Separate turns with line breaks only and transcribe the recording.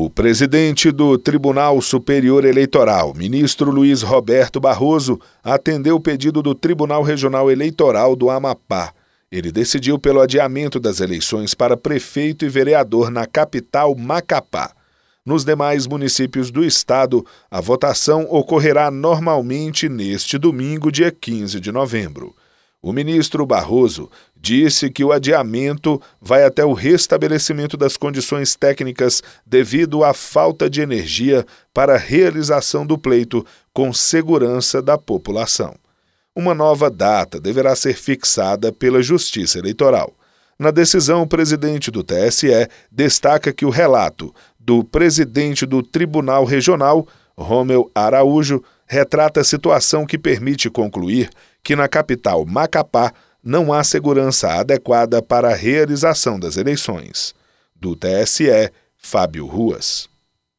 O presidente do Tribunal Superior Eleitoral, ministro Luiz Roberto Barroso, atendeu o pedido do Tribunal Regional Eleitoral do Amapá. Ele decidiu pelo adiamento das eleições para prefeito e vereador na capital Macapá. Nos demais municípios do estado, a votação ocorrerá normalmente neste domingo, dia 15 de novembro. O ministro Barroso disse que o adiamento vai até o restabelecimento das condições técnicas devido à falta de energia para a realização do pleito com segurança da população. Uma nova data deverá ser fixada pela Justiça Eleitoral. Na decisão, o presidente do TSE destaca que o relato do presidente do Tribunal Regional, Romeu Araújo, retrata a situação que permite concluir que na capital Macapá não há segurança adequada para a realização das eleições. Do TSE, Fábio Ruas.